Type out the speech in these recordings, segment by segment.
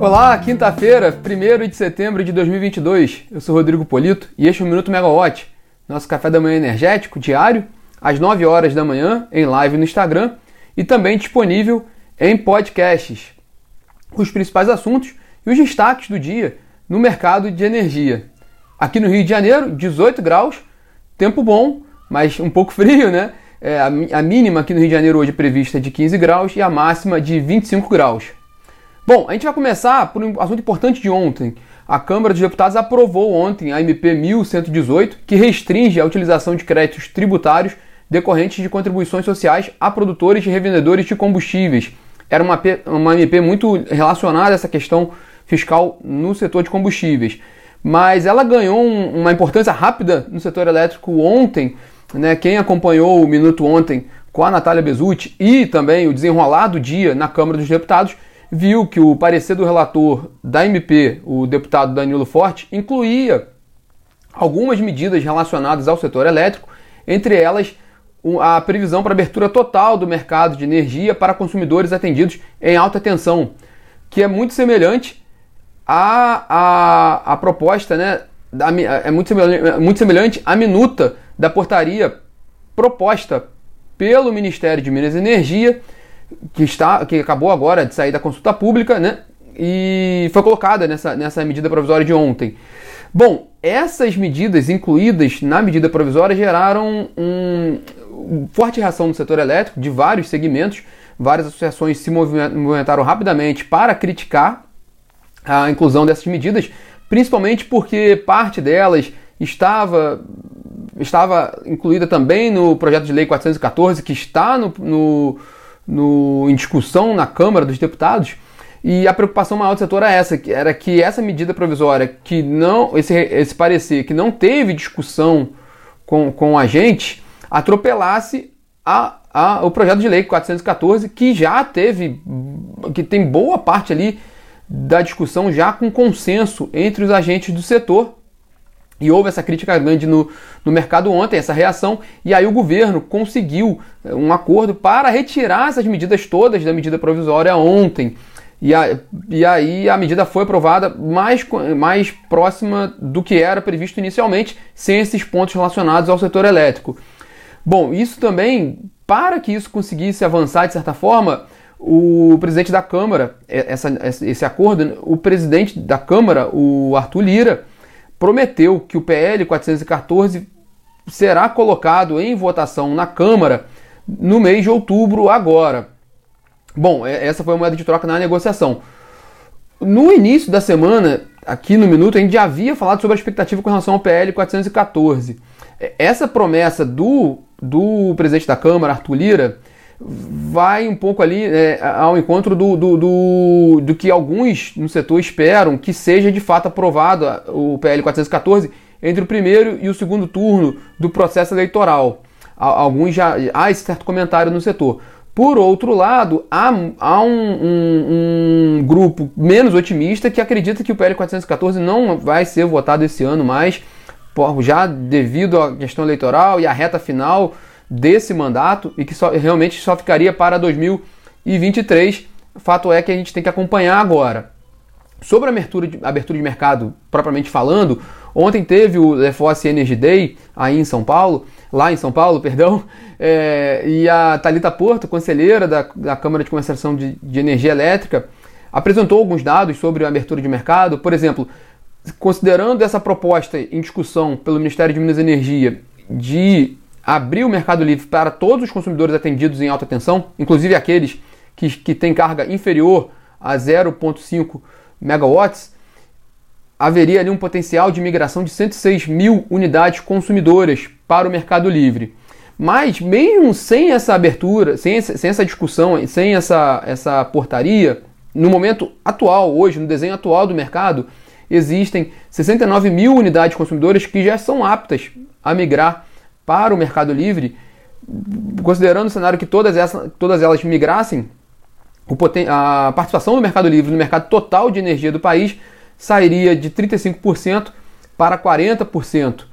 Olá, quinta-feira, 1 de setembro de 2022. Eu sou Rodrigo Polito e este é o Minuto Megawatt, nosso café da manhã energético diário, às 9 horas da manhã, em live no Instagram e também disponível em podcasts. Os principais assuntos e os destaques do dia no mercado de energia. Aqui no Rio de Janeiro, 18 graus, tempo bom, mas um pouco frio, né? É, a mínima aqui no Rio de Janeiro hoje é prevista de 15 graus e a máxima de 25 graus. Bom, a gente vai começar por um assunto importante de ontem. A Câmara dos Deputados aprovou ontem a MP 1118, que restringe a utilização de créditos tributários decorrentes de contribuições sociais a produtores e revendedores de combustíveis. Era uma, uma MP muito relacionada a essa questão fiscal no setor de combustíveis. Mas ela ganhou um, uma importância rápida no setor elétrico ontem. Né? Quem acompanhou o Minuto ontem com a Natália Bezutti e também o desenrolar do dia na Câmara dos Deputados viu que o parecer do relator da MP, o deputado Danilo Forte, incluía algumas medidas relacionadas ao setor elétrico, entre elas a previsão para abertura total do mercado de energia para consumidores atendidos em alta tensão, que é muito semelhante à, à, à proposta, né, da, é muito semelhante, é muito semelhante à minuta da portaria proposta pelo Ministério de Minas e Energia que, está, que acabou agora de sair da consulta pública, né? E foi colocada nessa, nessa medida provisória de ontem. Bom, essas medidas incluídas na medida provisória geraram um, forte reação no setor elétrico de vários segmentos. Várias associações se movimentaram rapidamente para criticar a inclusão dessas medidas, principalmente porque parte delas estava, estava incluída também no projeto de lei 414, que está no, no no, em discussão na Câmara dos Deputados. E a preocupação maior do setor era essa, que era que essa medida provisória, que não, esse, esse parecer que não teve discussão com, com a gente, atropelasse a, a, o projeto de lei 414, que já teve, que tem boa parte ali da discussão já com consenso entre os agentes do setor e houve essa crítica grande no, no mercado ontem, essa reação, e aí o governo conseguiu eh, um acordo para retirar essas medidas todas da medida provisória ontem. E, a, e aí a medida foi aprovada mais, mais próxima do que era previsto inicialmente, sem esses pontos relacionados ao setor elétrico. Bom, isso também, para que isso conseguisse avançar de certa forma, o presidente da Câmara, essa, esse acordo, o presidente da Câmara, o Arthur Lira, prometeu que o PL 414 será colocado em votação na Câmara no mês de outubro agora. Bom, essa foi a moeda de troca na negociação. No início da semana, aqui no Minuto, a gente já havia falado sobre a expectativa com relação ao PL 414. Essa promessa do, do presidente da Câmara, Arthur Lira, vai um pouco ali é, ao encontro do, do, do, do, que alguns no setor esperam que seja de fato aprovado o PL 414 entre o primeiro e o segundo turno do processo eleitoral. Alguns já há esse certo comentário no setor. Por outro lado, há, há um, um, um, grupo menos otimista que acredita que o PL 414 não vai ser votado esse ano mais, já devido à questão eleitoral e à reta final desse mandato e que só, realmente só ficaria para 2023. Fato é que a gente tem que acompanhar agora. Sobre a abertura de, abertura de mercado propriamente falando, ontem teve o LeFosse Energy Day aí em São Paulo, lá em São Paulo, perdão, é, e a Talita Porto, conselheira da, da Câmara de Comercialização de, de Energia Elétrica, apresentou alguns dados sobre a abertura de mercado. Por exemplo, considerando essa proposta em discussão pelo Ministério de Minas e Energia de abrir o Mercado Livre para todos os consumidores atendidos em alta tensão, inclusive aqueles que, que têm carga inferior a 0,5 megawatts, haveria ali um potencial de migração de 106 mil unidades consumidoras para o Mercado Livre. Mas mesmo sem essa abertura, sem, essa, sem essa discussão, sem essa, essa portaria, no momento atual, hoje, no desenho atual do mercado, existem 69 mil unidades consumidoras que já são aptas a migrar para o Mercado Livre, considerando o cenário que todas, essas, todas elas migrassem, a participação do Mercado Livre no mercado total de energia do país sairia de 35% para 40%.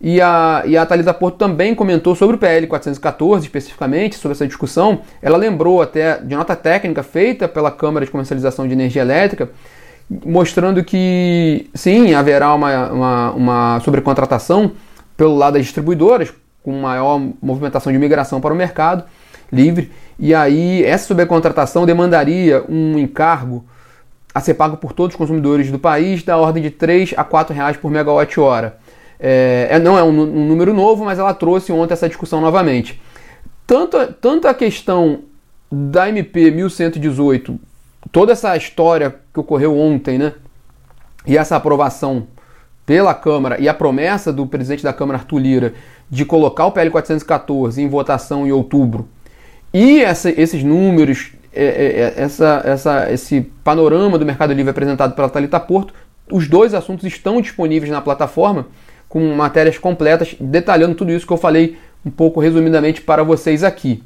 E a, e a Thalita Porto também comentou sobre o PL 414, especificamente, sobre essa discussão. Ela lembrou até de nota técnica feita pela Câmara de Comercialização de Energia Elétrica mostrando que sim, haverá uma, uma, uma sobrecontratação pelo lado das distribuidoras, com maior movimentação de migração para o mercado livre, e aí essa sobrecontratação demandaria um encargo a ser pago por todos os consumidores do país da ordem de 3 a 4 reais por megawatt-hora. É, é, não é um, um, número novo, mas ela trouxe ontem essa discussão novamente. Tanto, tanto a questão da MP 1118, toda essa história que ocorreu ontem, né? E essa aprovação pela Câmara e a promessa do presidente da Câmara, Arthur Lira, de colocar o PL 414 em votação em outubro, e essa, esses números, é, é, é, essa, essa, esse panorama do Mercado Livre apresentado pela Thalita Porto, os dois assuntos estão disponíveis na plataforma, com matérias completas, detalhando tudo isso que eu falei um pouco resumidamente para vocês aqui.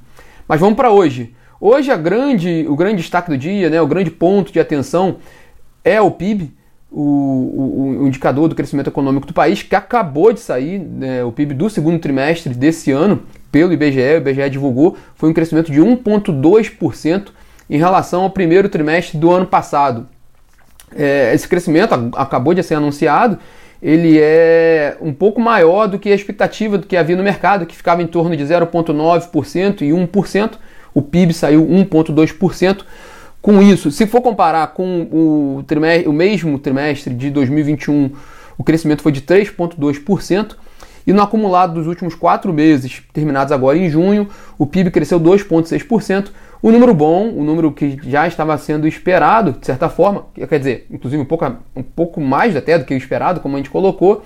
Mas vamos para hoje. Hoje grande, o grande destaque do dia, né, o grande ponto de atenção é o PIB, o, o, o, indicador do crescimento econômico do país, que acabou de sair, né, o PIB do segundo trimestre desse ano, pelo IBGE, o IBGE divulgou, foi um crescimento de 1,2% em relação ao primeiro trimestre do ano passado. É, esse crescimento acabou de ser anunciado, ele é um pouco maior do que a expectativa do que havia no mercado, que ficava em torno de 0,9% e 1%. O PIB saiu 1,2%. Com isso, se for comparar com o, trimestre, o mesmo trimestre de 2021, o crescimento foi de 3,2%. E no acumulado dos últimos quatro meses, terminados agora em junho, o PIB cresceu 2,6%. O número bom, o número que já estava sendo esperado, de certa forma, quer dizer, inclusive um pouco, um pouco mais até do que o esperado, como a gente colocou.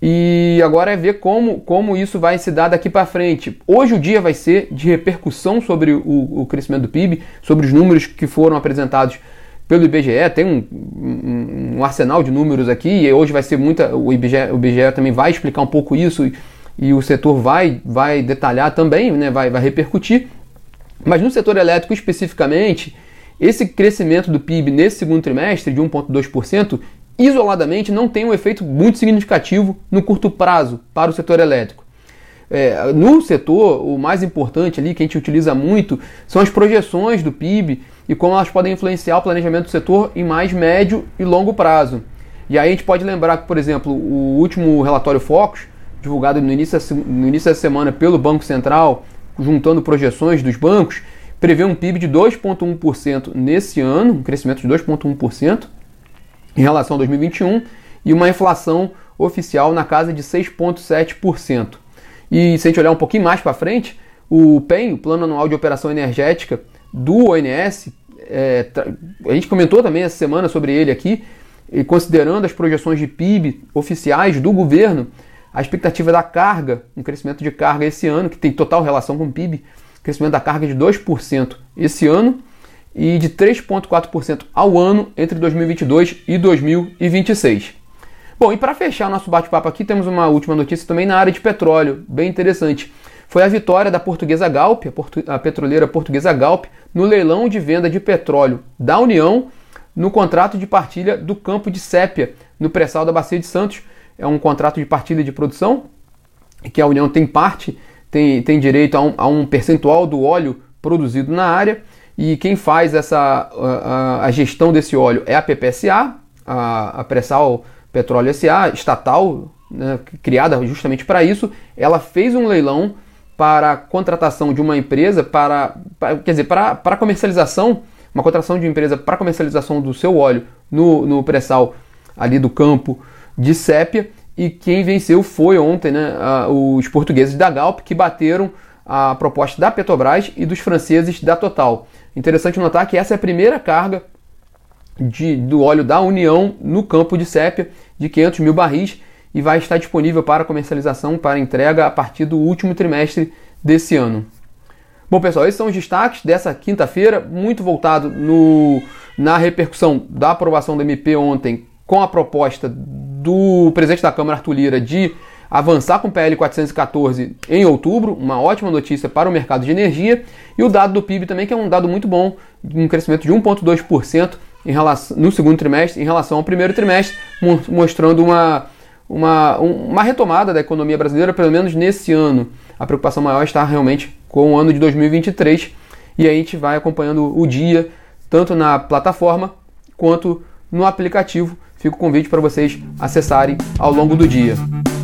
E agora é ver como, como isso vai se dar daqui para frente. Hoje o dia vai ser de repercussão sobre o, o, crescimento do PIB, sobre os números que foram apresentados pelo IBGE. Tem um, um, um, arsenal de números aqui e hoje vai ser muita. O IBGE, o IBGE também vai explicar um pouco isso e, e o setor vai, vai detalhar também, né, vai, vai repercutir. Mas no setor elétrico especificamente, esse crescimento do PIB nesse segundo trimestre de 1,2% isoladamente não tem um efeito muito significativo no curto prazo para o setor elétrico. É, no setor, o mais importante ali que a gente utiliza muito são as projeções do PIB e como elas podem influenciar o planejamento do setor em mais médio e longo prazo. E aí a gente pode lembrar que, por exemplo, o último relatório Focus, divulgado no início, no início da semana pelo Banco Central, juntando projeções dos bancos, prevê um PIB de 2,1% nesse ano, um crescimento de 2,1%, em relação a 2021 e uma inflação oficial na casa de 6,7%. E se a gente olhar um pouquinho mais para frente, o PEN, o Plano Anual de Operação Energética do ONS, é, a gente comentou também essa semana sobre ele aqui, e considerando as projeções de PIB oficiais do governo, a expectativa da carga, um crescimento de carga esse ano, que tem total relação com o PIB, crescimento da carga de 2% esse ano e de 3,4% ao ano entre 2022 e 2026. Bom, e para fechar nosso bate-papo aqui, temos uma última notícia também na área de petróleo, bem interessante. Foi a vitória da portuguesa Galp, a, portu a petroleira portuguesa Galp, no leilão de venda de petróleo da União no contrato de partilha do campo de Sépia, no pré-sal da Bacia de Santos. É um contrato de partilha de produção, que a União tem parte, tem, tem direito a um, a um percentual do óleo produzido na área e quem faz essa a, a gestão desse óleo é a PPSA, a, a Pressal Petróleo SA, estatal, né, criada justamente para isso. Ela fez um leilão para a contratação de uma empresa para, para quer dizer, para, para comercialização, uma contratação de empresa para comercialização do seu óleo no, no pré-sal ali do campo de Sépia. E quem venceu foi ontem né, os portugueses da Galp que bateram a proposta da Petrobras e dos franceses da Total. Interessante notar que essa é a primeira carga de, do óleo da União no campo de sépia de 500 mil barris e vai estar disponível para comercialização, para entrega a partir do último trimestre desse ano. Bom, pessoal, esses são os destaques dessa quinta-feira, muito voltado no, na repercussão da aprovação do MP ontem com a proposta do presidente da Câmara, Arthur Lira, de avançar com o PL 414 em outubro, uma ótima notícia para o mercado de energia, e o dado do PIB também, que é um dado muito bom, um crescimento de 1,2% no segundo trimestre em relação ao primeiro trimestre, mostrando uma, uma, uma retomada da economia brasileira, pelo menos nesse ano. A preocupação maior está realmente com o ano de 2023, e a gente vai acompanhando o dia, tanto na plataforma quanto no aplicativo. Fica o convite para vocês acessarem ao longo do dia.